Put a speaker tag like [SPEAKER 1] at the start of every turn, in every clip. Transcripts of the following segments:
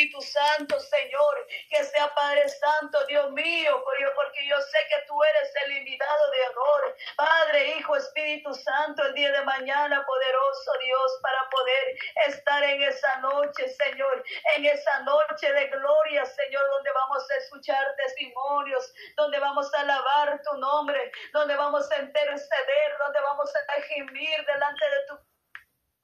[SPEAKER 1] Espíritu Santo, Señor, que sea Padre Santo, Dios mío, porque yo sé que tú eres el invitado de honor. Padre, Hijo, Espíritu Santo, el día de mañana, poderoso Dios, para poder estar en esa noche, Señor, en esa noche de gloria, Señor, donde vamos a escuchar testimonios, donde vamos a alabar tu nombre, donde vamos a interceder, donde vamos a gemir delante de tu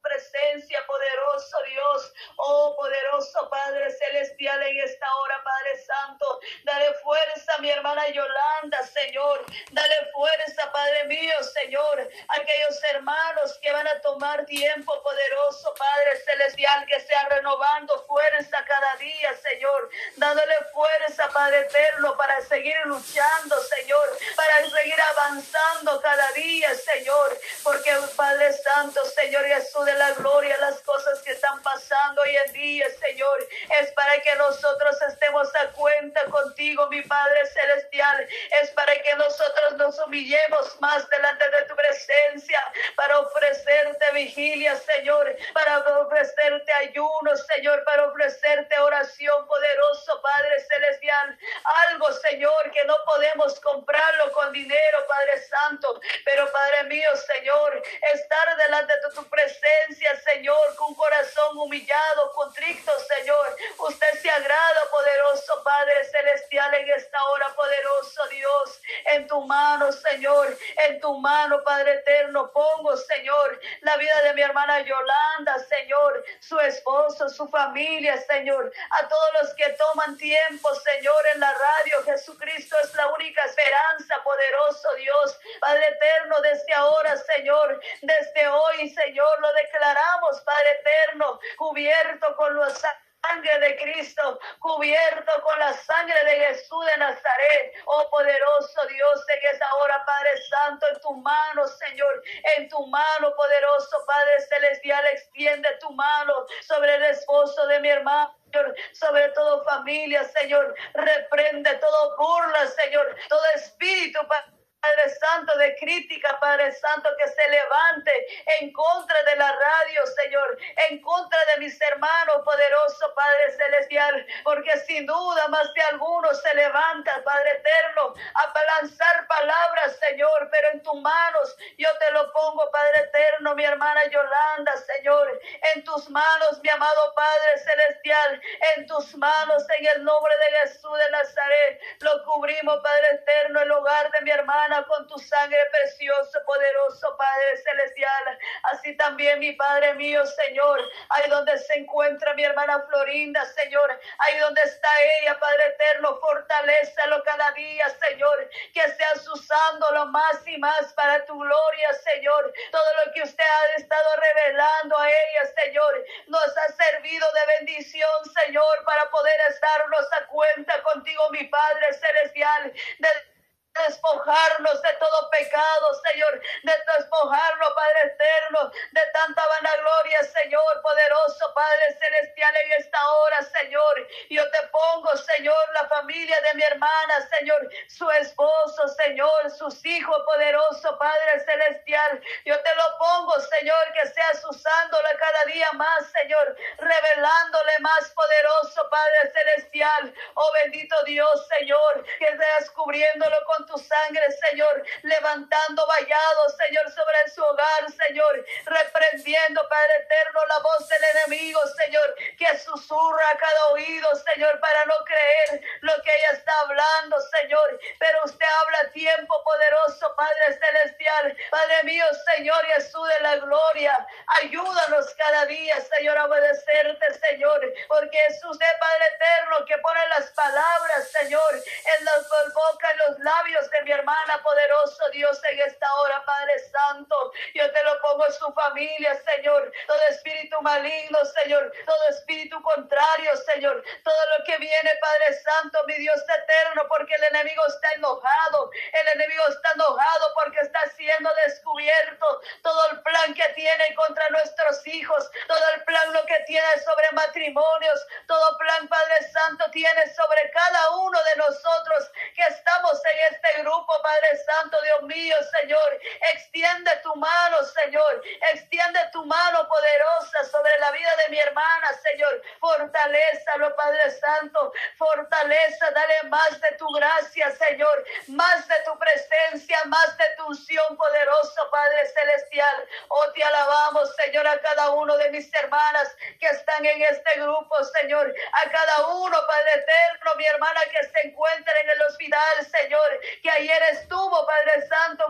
[SPEAKER 1] presencia, poderoso Dios, oh poderoso Padre Celestial en esta hora, Padre Santo. Dale fuerza a mi hermana Yolanda, Señor. Dale fuerza, Padre mío, Señor. Aquellos hermanos que van a tomar tiempo, poderoso Padre Celestial, que sea renovando fuerza cada día, Señor. Dándole fuerza, Padre Eterno, para seguir luchando, Señor. Para seguir avanzando cada día, Señor. Porque, Señor Jesús de la gloria, las cosas que están pasando hoy en día, Señor, es para que nosotros estemos a cuenta contigo, mi Padre Celestial. Es para que nosotros nos humillemos más delante de tu presencia, para ofrecerte vigilia, Señor, para ofrecerte ayuno, Señor, para ofrecerte oración poderoso, Padre Celestial. Algo, Señor, que no podemos comprarlo con dinero, Padre Santo, pero Padre mío, Señor, estar delante de presencia Señor, con corazón humillado, contrito, Señor. Usted se agrada, poderoso Padre Celestial, en esta hora, poderoso Dios, en tu mano, Señor, en tu mano, Padre Eterno, pongo, Señor, la vida de mi hermana Yolanda, Señor, su esposo, su familia, Señor, a todos los que toman tiempo, Señor, en la radio, Jesucristo es la única esperanza, poderoso Dios, Padre Eterno, desde ahora, Señor, desde hoy, Señor, lo declaramos, Padre eterno, cubierto con la sangre de Cristo, cubierto con la sangre de Jesús de Nazaret. Oh poderoso Dios, en esa hora, Padre Santo, en tu mano, Señor, en tu mano, poderoso Padre Celestial, extiende tu mano sobre el esposo de mi hermano. Sobre todo familia, Señor, reprende todo burla, Señor, todo espíritu, Padre Padre Santo, de crítica, Padre Santo, que se levante en contra de la radio, Señor, en contra de mis hermanos, poderoso Padre Celestial, porque sin duda más de algunos se levanta, Padre Eterno, a lanzar palabras, Señor, pero en tus manos yo te lo pongo, Padre Eterno, mi hermana Yolanda, Señor, en tus manos, mi amado Padre Celestial, en tus manos, en el nombre de Jesús de Nazaret, lo cubrimos, Padre Eterno, el hogar de mi hermana con tu sangre preciosa, poderoso Padre Celestial. Así también, mi Padre mío, Señor, ahí donde se encuentra mi hermana Florinda, Señor, ahí donde está ella, Padre eterno, fortalecelo cada día, Señor, que seas usándolo más y más para tu gloria, Señor. Todo lo que usted ha estado revelando a ella, Señor, nos ha servido de bendición, Señor, para poder estarnos a cuenta contigo, mi Padre Celestial. Despojarnos de todo pecado, Señor, de despojarnos, Padre eterno, de tanta vanagloria, Señor, poderoso Padre celestial en esta hora, Señor. Yo te pongo, Señor, la familia de mi hermana, Señor, su esposo, Señor, sus hijos, poderoso Padre celestial. Yo te lo pongo, Señor, que seas usándola cada día más, Señor, revelándole más poderoso Padre celestial. Oh bendito Dios, Señor, que seas cubriéndolo con tu sangre, Señor, levantando vallados, Señor, sobre su hogar, Señor, reprendiendo, Padre eterno, la voz del enemigo, Señor, que susurra a cada oído, Señor, para no creer lo que ella está hablando, Señor. Pero usted habla a tiempo poderoso, Padre celestial, Padre mío, Señor Jesús de la gloria. Ayúdanos cada día, Señor, a obedecerte, Señor, porque es usted, Padre eterno, que pone las palabras, Señor, en la boca, en los labios de mi hermana, poderoso Dios, en esta hora, Padre Santo. Yo te lo pongo en su familia, Señor. Todo espíritu maligno, Señor. Todo espíritu contrario, Señor. Todo lo que viene, Padre Santo, mi Dios eterno, porque el enemigo está enojado. El enemigo está enojado porque está siendo descubierto todo el plan que tiene contra nuestros hijos. Todo el plan lo que tiene sobre matrimonios. Todo plan, Padre Santo, tiene sobre cada uno de nosotros que estamos en este grupo, Padre Santo, Dios mío, Señor. Extiende tu mano, Señor. Extiende tu mano poderosa sobre la vida de mi hermana, Señor. Fortalezalo, Padre Santo. Fortaleza, dale más de tu gracia, Señor. Más de tu presencia, más de tu unción poderoso, Padre Celestial. Oh, te alabamos, Señor, a cada uno de mis hermanas que están en este grupo, Señor. A cada uno, Padre eterno, mi hermana que se encuentra en el hospital, Señor. Que ayer estuvo, Padre Santo,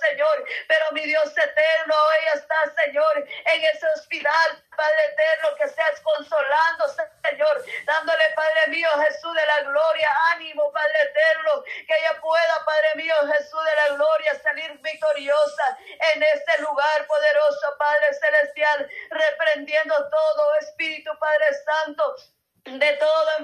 [SPEAKER 1] Señor. Pero mi Dios eterno, ella está, Señor, en ese hospital, Padre eterno, que seas consolando, Señor, dándole, Padre mío, Jesús de la gloria, ánimo, Padre eterno, que ella pueda, Padre mío, Jesús de la gloria, salir victoriosa en este lugar poderoso, Padre celestial, reprendiendo todo espíritu, Padre Santo de toda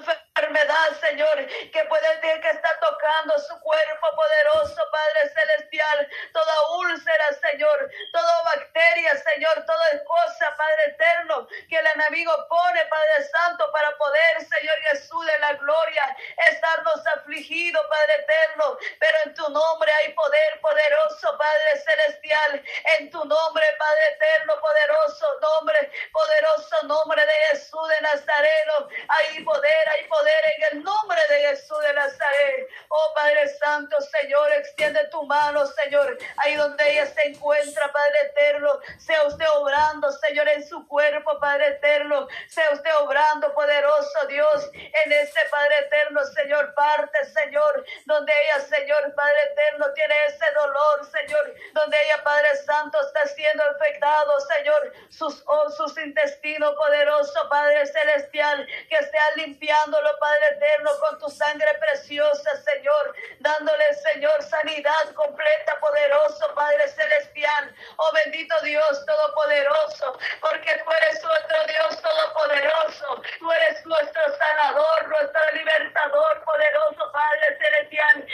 [SPEAKER 1] enfermedad, Señor, que puede que está tocando su cuerpo poderoso, Padre Celestial, toda úlcera, Señor, toda bacteria, Señor, toda cosa, Padre Eterno, que el enemigo pone, Padre Santo, para poder, Señor Jesús, de la gloria, estarnos afligidos, Padre Eterno, pero en tu nombre hay poder poderoso, Padre Celestial, en tu nombre, Padre Eterno, poderoso, nombre, poderoso nombre de Jesús de Nazareno, hay poder, hay poder en el nombre de Jesús de Nazaret. Oh Padre Santo, Señor, extiende tu mano, Señor, ahí donde ella se encuentra, Padre eterno. Sea usted obrando, Señor, en su cuerpo, Padre eterno. Sea usted obrando, poderoso Dios, en ese Padre eterno, Señor, parte, Señor, donde ella, Señor, Padre eterno, tiene ese dolor, Señor, donde ella, Padre Santo, está siendo afectado, Señor, sus, oh, sus intestinos, poderoso Padre celestial, que sea limpiándolo, Padre eterno, con tu sangre preciosa, Señor, dándole, Señor, sanidad completa, poderoso, Padre celestial. Oh bendito Dios Todopoderoso, porque tú eres nuestro Dios Todopoderoso, tú eres nuestro sanador, nuestro libertador, poderoso Padre celestial.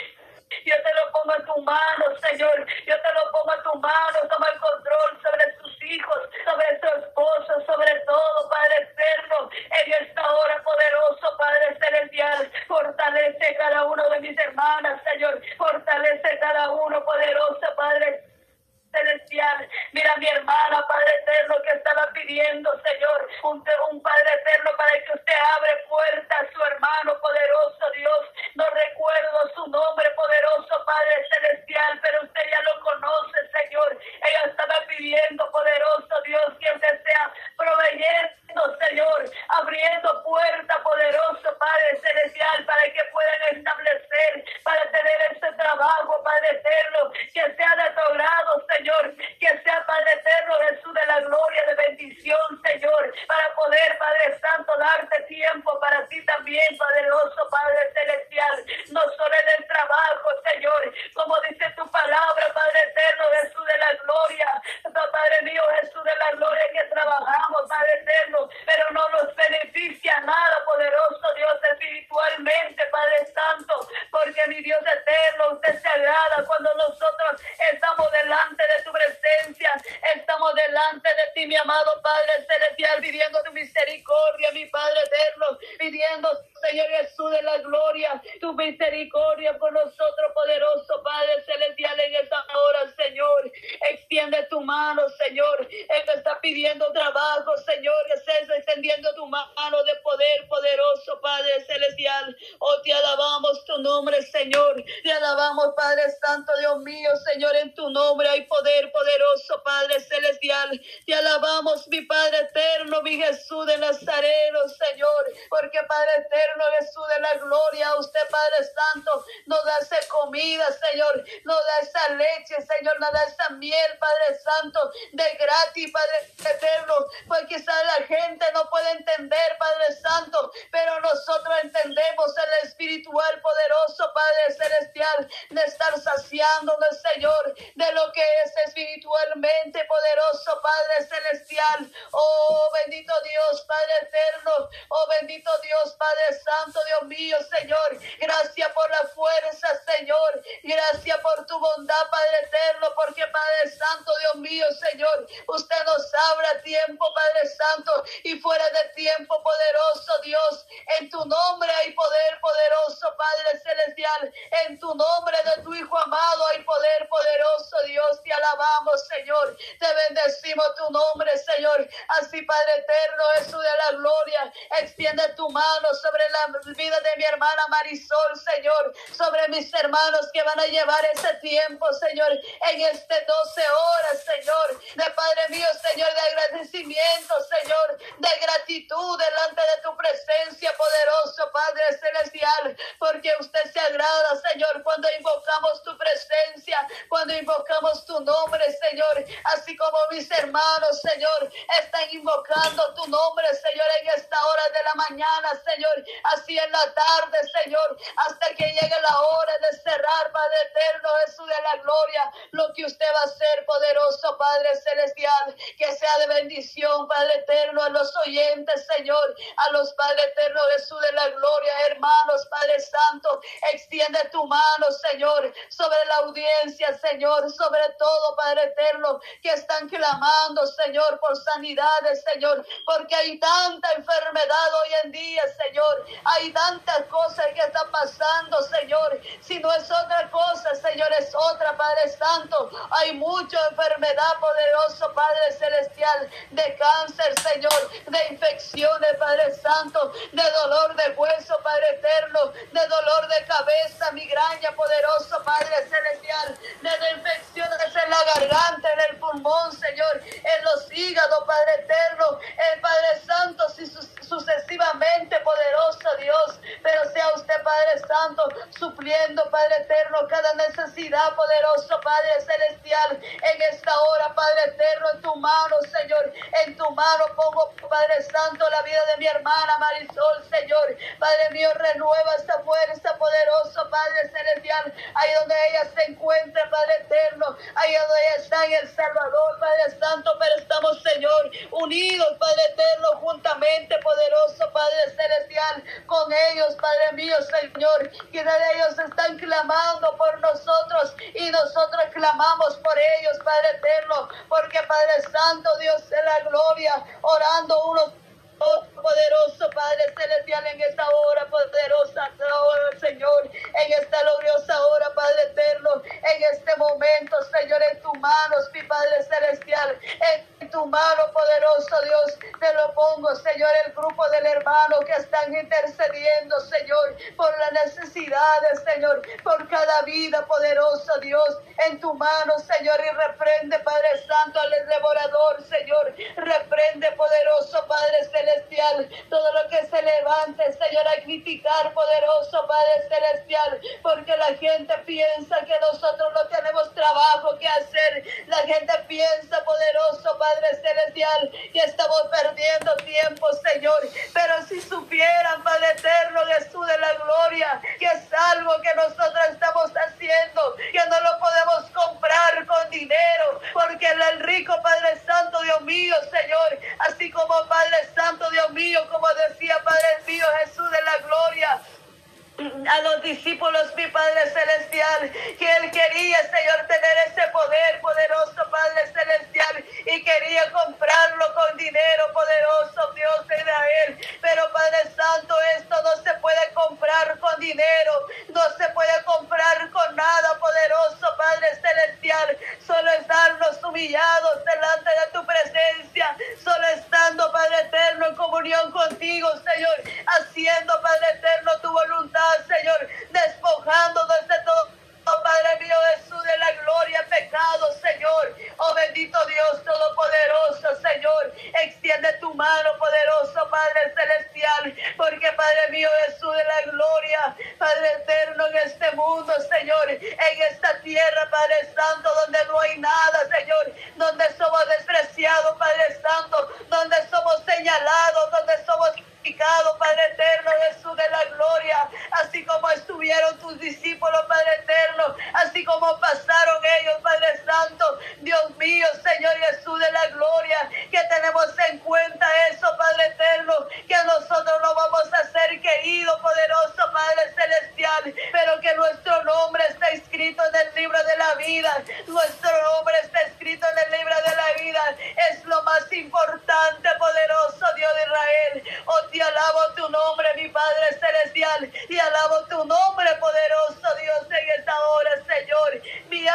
[SPEAKER 1] Yo te lo pongo en tu mano, Señor. Yo te lo pongo en tu mano. Toma el control sobre tus hijos, sobre tu esposo, sobre todo, Padre eterno. En esta hora poderoso, Padre celestial, fortalece cada uno de mis hermanas, Señor. Fortalece cada uno, poderoso, Padre celestial. Mira mi hermana, Padre eterno, que estaba pidiendo, Señor, un, un Padre eterno para que usted abre puertas a su hermano poderoso, Dios. No recuerdo su nombre poderoso, Padre celestial, pero usted ya lo conoce, Señor. Ella estaba pidiendo, poderoso Dios, que usted sea proveyendo, Señor, abriendo puerta poderoso, Padre celestial, para que puedan establecer, para tener este trabajo, Padre eterno, que sea de tu grado, Señor, que sea Padre eterno, Jesús de la gloria, de bendición, Señor, para poder, Padre Santo, darte tiempo para ti también, poderoso Padre celestial, no solo en el trabajo, Señor, como dice tu palabra, Padre eterno, Jesús de la gloria, Padre mío, Jesús de la gloria, que trabajamos, Padre eterno, pero no nos beneficia nada, poderoso Dios, espiritualmente, Padre Santo, porque mi Dios eterno, usted se agrada cuando nosotros estamos delante de tu presencia, estamos delante de ti, mi amado Padre celestial, pidiendo tu misericordia, mi Padre eterno, pidiendo, Señor Jesús de la gloria, tu misericordia por nosotros, poderoso Padre celestial, en esta hora, Señor, extiende tu Señor, Él está pidiendo trabajo, Señor, que estés extendiendo tu mano de poder, poderoso Padre celestial, oh, te alabamos tu nombre, Señor, te alabamos, Padre Santo, Dios mío, Señor, en tu nombre hay poder poderoso, Padre celestial. Te alabamos, mi Padre eterno, mi Jesús de Nazareno, Señor, porque Padre eterno, Jesús de la gloria, usted, Padre Santo, nos da esa comida, Señor, nos da esa leche, Señor, nos da esa miel, Padre Santo, de gratis, Padre eterno, porque quizás la gente no puede entender, Padre Santo, pero nosotros entendemos el espiritual poderoso, Padre celestial, de estar saciándonos, Señor, de lo que es espiritualmente poderoso, Padre celestial. Oh, bendito Dios, Padre eterno. Oh, bendito Dios, Padre santo, Dios mío, Señor. Gracias por la fuerza, Señor. Gracias por tu bondad, Padre eterno, porque Padre santo, Dios mío, Señor, usted nos abra tiempo, Padre santo, y fuera de tiempo, poderoso Dios. En tu nombre hay poder poderoso, Padre celestial. En tu nombre de tu Hijo amado hay poder poderoso, Dios. Te alabamos, Señor. Te bendecimos tu nombre, Señor. Así, Padre eterno tu mano sobre la vida de mi hermana Marisol, Señor, sobre mis hermanos que van a llevar ese tiempo, Señor, en este 12 horas, Señor, de Padre mío, Señor, de agradecimiento, Señor, de gratitud delante de tu presencia, poderoso Padre Celestial, porque usted se agrada, Señor, cuando invocamos tu presencia, cuando invocamos tu nombre, Señor, así como mis hermanos, Señor, están invocando tu nombre, Señor, en esta hora de la mañana, Señor, así en la tarde, Señor, hasta que llegue la hora de cerrar, Padre eterno, Jesús de la gloria, lo que usted va a hacer, poderoso Padre celestial, que sea de bendición, Padre eterno, a los oyentes, Señor, a los Padre eterno, Jesús de la gloria, mano, Señor, audiencia, Señor, sobre todo, Padre eterno, que están clamando, Señor, por sanidades, Señor, porque hay tanta enfermedad hoy en día, Señor, hay tantas cosas que están pasando, Señor, si no es otra cosa, Señor, es otra, Padre Santo, hay mucha enfermedad, poderoso, Padre Celestial, de cáncer, Señor, de infecciones, Padre Santo, de dolor de hueso, Padre Eterno, de dolor de cabeza, migraña, poderoso Padre Celestial, de infecciones en la garganta, en el pulmón, Señor, en los hígados, Padre Eterno, el Padre Santo, sucesivamente, poderoso Dios, pero sea usted, Padre Santo, supliendo, Padre Eterno, cada necesidad, poderoso Padre Celestial, en esta hora, Padre Eterno, en tu mano, Señor, en tu mano pongo, Padre Santo, la vida de mi hermana Marisol, Señor, Padre mío, renueva esta fuerza, poderoso Padre Celestial, ahí donde ella se encuentra, Padre Eterno, ahí donde ella está en El Salvador, Padre Santo, pero estamos, Señor, unidos, Padre Eterno, juntamente, poderoso Padre Celestial, con ellos, Padre mío, Señor, quienes de ellos están clamando por nosotros y nosotros clamamos por ellos, Padre Eterno, porque Padre Santo, Dios de la gloria, orando unos Oh, poderoso Padre Celestial, en esta hora poderosa, Señor, en esta gloriosa hora, Padre Eterno, en este momento, Señor, en tus manos, mi Padre Celestial, en tu mano, poderoso Dios, te lo pongo, Señor, el grupo del hermano que están intercediendo, Señor, por las necesidades, Señor, por cada vida, poderoso Dios, en tu mano, Señor, y reprende, Padre Santo, al devorador, Señor, reprende, poderoso Padre Celestial celestial, todo lo que se levante, Señor, a criticar, poderoso Padre celestial, porque la gente piensa que nosotros no tenemos trabajo que hacer. La gente piensa, poderoso Padre celestial, que estamos perdiendo tiempo, Señor. Pero si supieran, Padre eterno, Jesús de la gloria, que es algo que nosotros estamos haciendo, que no lo podemos comprar con dinero, porque el rico Padre Santo, Dios mío, Señor, Padre Celestial, que Él quería, Señor, tener ese poder poderoso, Padre Celestial, y quería comprarlo con dinero poderoso, Dios de Israel. Pero, Padre Santo, esto no se puede comprar con dinero, no se puede comprar con nada poderoso, Padre Celestial. Solo estarnos humillados delante de tu presencia, solo estando, Padre Eterno, en comunión contigo, Señor, haciendo, Padre Eterno, tu voluntad Señor, despojándonos de todo. Oh, Padre mío Jesús de la gloria, pecado, Señor. Oh bendito Dios Todopoderoso, Señor. Extiende tu mano, poderoso Padre Celestial. Porque Padre mío Jesús de la gloria, Padre eterno en este mundo, Señor. En esta tierra, Padre Santo, donde no hay nada, Señor. Donde somos despreciados, Padre Santo. Donde somos señalados, donde somos Padre eterno, Jesús de la gloria, así como estuvieron tus discípulos, Padre eterno, así como pasaron ellos, Padre Santo, Dios mío, Señor Jesús de la gloria, que tenemos en cuenta eso, Padre eterno, que nosotros no vamos a ser queridos, poderoso Padre celestial, pero que nuestro nombre está escrito en el libro de la vida, nuestro nombre está escrito en el libro de la vida, es lo más importante, poderoso Dios de Israel. Oh, y alabo tu nombre, mi Padre Celestial, y alabo tu nombre, poderoso Dios, en esta hora, Señor. Mi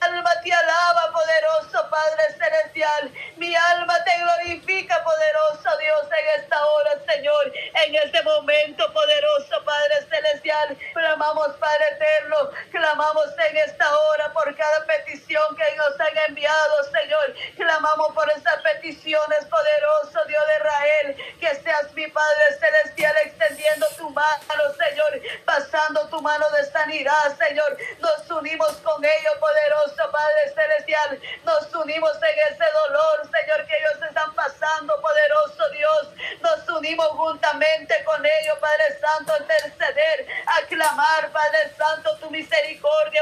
[SPEAKER 1] alma te alaba, poderoso Padre Celestial. Mi alma te glorifica, poderoso Dios, en esta hora, Señor. en este momento, poderoso Padre Celestial. Clamamos, Padre Eterno, clamamos en esta hora por cada petición que nos han enviado, Señor. Clamamos por esas peticiones, poderoso Dios de Israel, que seas mi Padre Celestial extendiendo tu mano, Señor, pasando tu mano de sanidad, Señor. Nos unimos con ellos, poderoso Padre Celestial. Nos unimos en ese dolor, Señor, que ellos están pasando, poderoso Dios. Nos unimos juntamente con ellos, Padre Santo, a interceder, a clamar, Padre Santo, tu misericordia,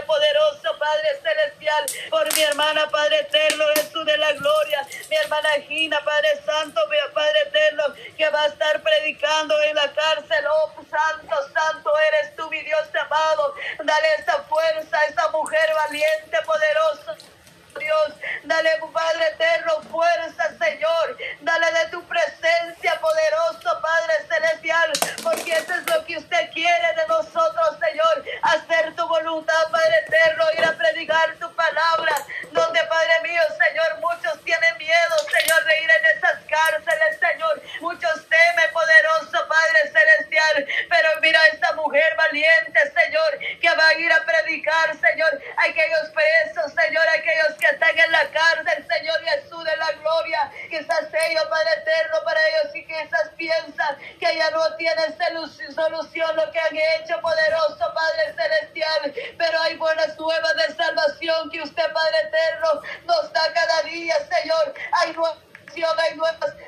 [SPEAKER 1] poderoso Padre Celestial, por mi hermana, Padre Eterno, Jesús de la gloria, mi hermana Gina, Padre Santo, Padre Eterno, que va a estar predicando en la cárcel, oh Santo, Santo eres tú, mi Dios amado, dale esa fuerza a esa mujer valiente, poderosa. Dios, dale, Padre eterno, fuerza, Señor. Dale de tu presencia, poderoso Padre celestial, porque eso es lo que usted quiere de nosotros, Señor. Hacer tu voluntad, Padre eterno, ir a predicar tu palabra, donde, Padre mío, Señor, muchos tienen miedo, Señor, de ir en esas cárceles, Señor. Muchos temen, poderoso Padre celestial, pero mira esta mujer valiente, Señor, que va a ir a predicar, Señor, aquellos presos, Señor, aquellos que están en la cárcel, Señor Jesús de la gloria. Quizás ellos, Padre eterno, para ellos y quizás piensan que ya no tienen solución lo que han hecho, poderoso Padre celestial. Pero hay buenas nuevas de salvación que usted, Padre eterno, nos da cada día, Señor. Hay nuevas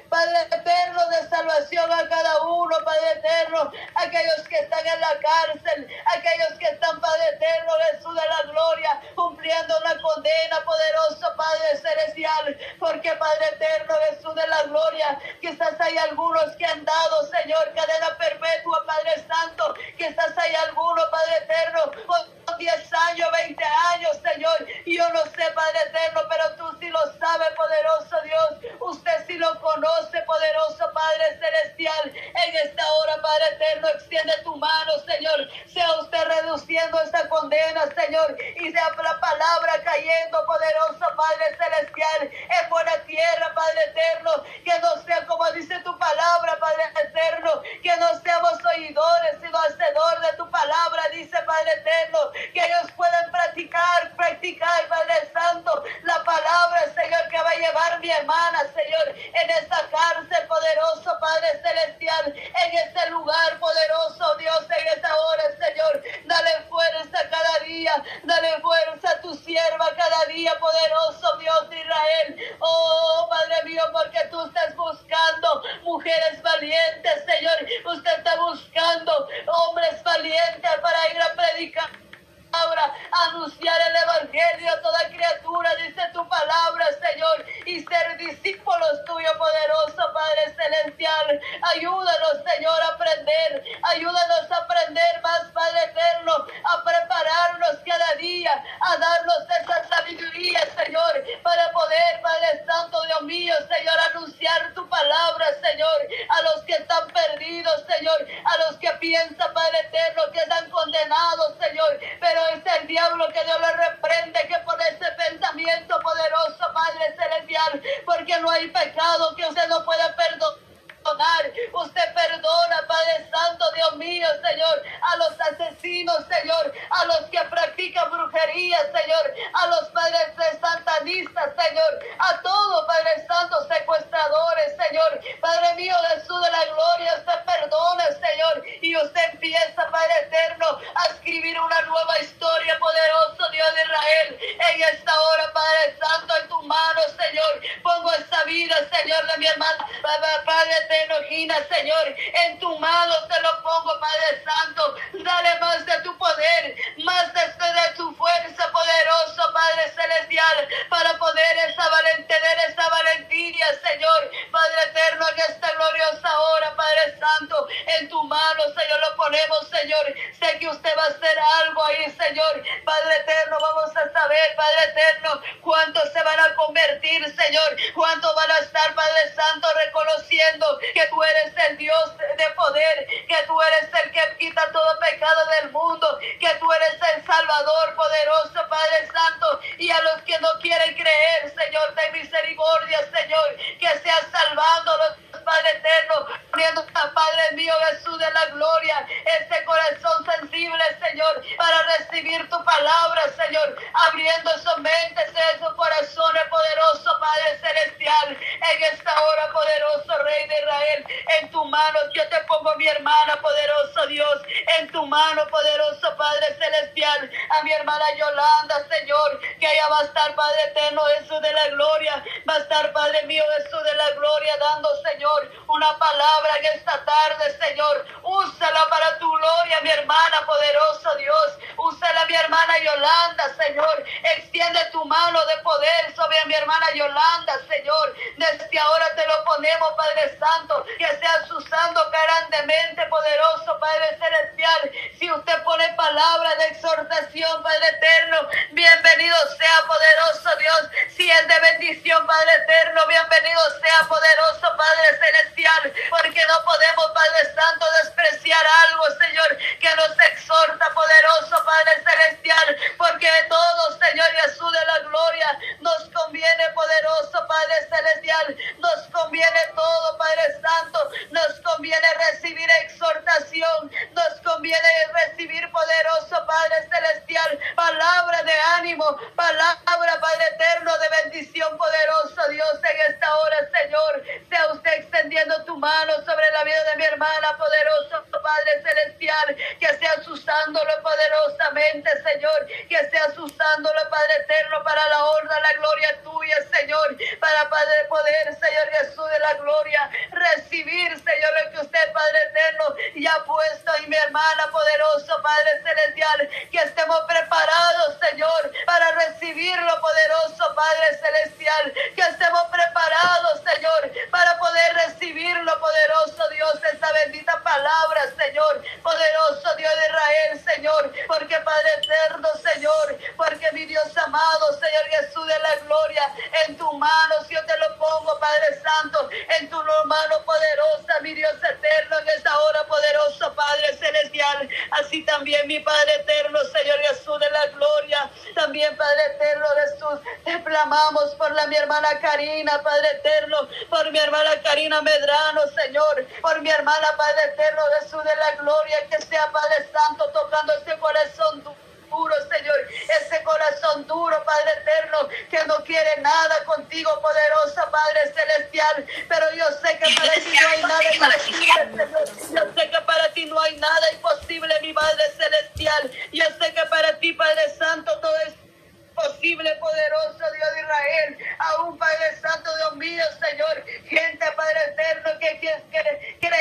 [SPEAKER 1] Padre eterno, de salvación a cada uno, Padre eterno, aquellos que están en la cárcel, aquellos que están, Padre eterno, Jesús de la gloria, cumpliendo una condena, poderoso Padre celestial, porque Padre eterno, Jesús de la gloria, quizás hay algunos que han dado, Señor, cadena perpetua, Padre Santo, quizás hay algunos, Padre eterno, con 10 años, 20 años, Señor, y yo no sé, Padre eterno, pero tú sí lo sabes, poderoso Dios, usted sí lo conoce, poderoso Padre Celestial. En esta hora, Padre Eterno, extiende tu mano, Señor. Sea usted reduciendo esta condena, Señor, y sea la palabra cayendo, poderoso Padre Celestial, en buena tierra, Padre Eterno. Que no sea como dice tu palabra, Padre Eterno, que no seamos oidores, sino hacedor de tu palabra, dice Padre Eterno. Que ellos puedan practicar, practicar, Padre Santo, la palabra, Señor, que va a llevar mi hermana, Señor, en esta cárcel, poderoso Padre Celestial, en este lugar, poderoso Dios, en esta hora, Señor. Dale fuerza cada día, dale fuerza a tu sierva cada día, poderoso Dios de Israel. Oh, Padre mío, porque tú estás buscando mujeres valientes, Señor. Usted está buscando hombres valientes para ir a predicar anunciar el Evangelio a toda criatura, dice tu palabra, Señor, y ser discípulos tuyos, poderoso Padre Celestial. Ayúdanos, Señor, a aprender, ayúdanos a aprender más, Padre Eterno, a prepararnos cada día, a darnos esa sabiduría, Señor, para poder, Padre Santo, Dios mío, Señor, anunciar tu palabra, Señor, a los que están perdidos, Señor, a los que piensan, Padre Eterno, que están condenados, Señor, pero es el diablo que Dios le reprende que por ese pensamiento poderoso, Padre Celestial, porque no hay pecado que usted no pueda perdonar. Usted perdona, Padre Santo, Dios mío, Señor, a los asesinos, Señor, a los que practican brujería, Señor, a los padres de santanistas, Señor, a todos, Padre Santo, secuestradores, Señor, Padre mío, Jesús de la gloria, usted perdona, Señor, y usted empieza, Padre eterno, a escribir una nueva historia, poderoso Dios de Israel, en esta hora, Padre Santo, en tu mano, Señor, pongo esta vida, Señor, de mi hermana, Padre eterno, Gina, Señor, en tu mano te lo pongo, Padre Santo, dale más de tu poder, más de, de tu fuerza, poderoso, Padre Celestial, para poder esa valentía, tener esa valentía, Señor, Padre eterno, en esta gloriosa hora, Padre Santo, en tu mano, Señor, lo ponemos, Señor, sé que usted va a hacer algo ahí, Señor, Padre eterno, vamos a saber, Padre eterno, cuántos se van a convertir, Señor, cuántos van a estar, Padre Santo, reconociendo que tú eres el Dios de poder, que tú eres el que quita todo pecado del mundo, que tú eres el Salvador poderoso, Padre Santo, y a los que no quieren creer, Señor, de misericordia, Señor, que seas salvándolos Padre eterno, poniendo, Padre mío, Jesús de la gloria, ese corazón sensible, Señor, para recibir tu palabra, Señor, abriendo sus mentes, esos corazones poderosos, Padre celestial, en esta hora, poderoso Rey de Israel, en tu mano, yo te pongo mi hermana, poderoso Dios, en tu mano, poderoso Padre celestial, a mi hermana Yolanda, Señor, que ella va a estar, Padre eterno, Jesús de la gloria, va a estar, Padre mío, Jesús de la gloria, dando, Señor, una palabra en esta tarde, Señor, úsala para tu gloria, mi hermana, poderoso Dios, úsala, mi hermana Yolanda, Señor, extiende tu mano de poder sobre mi hermana Yolanda, Señor, desde ahora te lo ponemos, Padre Santo, que seas usando grandemente, poderoso, Padre Celestial, si usted pone palabra de exhortación, Padre Eterno, bienvenido sea, poderoso Dios, si es de bendición, Padre Eterno, bienvenido sea, poderoso Padre Celestial, porque no podemos, Padre Santo, despreciar algo, Señor, que nos exhorta, poderoso Padre Celestial, porque todo, Señor Jesús de la gloria, nos conviene, poderoso Padre Celestial, nos conviene todo, Padre Santo, nos conviene recibir exhortación, nos conviene recibir, poderoso Padre Celestial, palabra de ánimo, palabra, Padre Eterno, de bendición, poderoso Dios, en esta hora, Señor, sea usted extendiendo tu mano sobre la vida de mi hermana, poderoso Padre Celestial, que seas usándolo poderosamente, Señor, que seas usándolo, Padre Eterno, para la honra, la gloria tuya, Señor, para Padre poder, Señor Jesús de la gloria, recibir, Señor, lo que usted, Padre Eterno, ya ha puesto. En mi hermana, poderoso Padre Celestial, que estemos preparados, Señor, para recibirlo, poderoso Padre Celestial, que estemos preparados, Señor, para poder recibirlo, poderoso Dios, esa bendita palabra, Señor, poderoso Dios de Israel, Señor, porque Padre eterno, Señor, porque mi Dios amado, Señor Jesús de la gloria, en tu mano, si yo te lo pongo, Padre Santo, en tu mano poderosa, mi Dios eterno, en esta hora, poderoso Padre celestial, así también mi Padre eterno, Señor Jesús de la gloria, también Padre eterno, Jesús, te clamamos por la mi hermana Karina, Padre eterno, por mi hermana Karina Medrano, Señor, por mi hermana, Padre eterno, Jesús de la gloria, que sea Padre Santo tocando este corazón duro, Señor, ese corazón duro, Padre eterno, que no quiere nada contigo, poderoso Padre celestial, pero yo sé que para ti no hay nada imposible, Señor. Yo sé que para ti no hay nada imposible.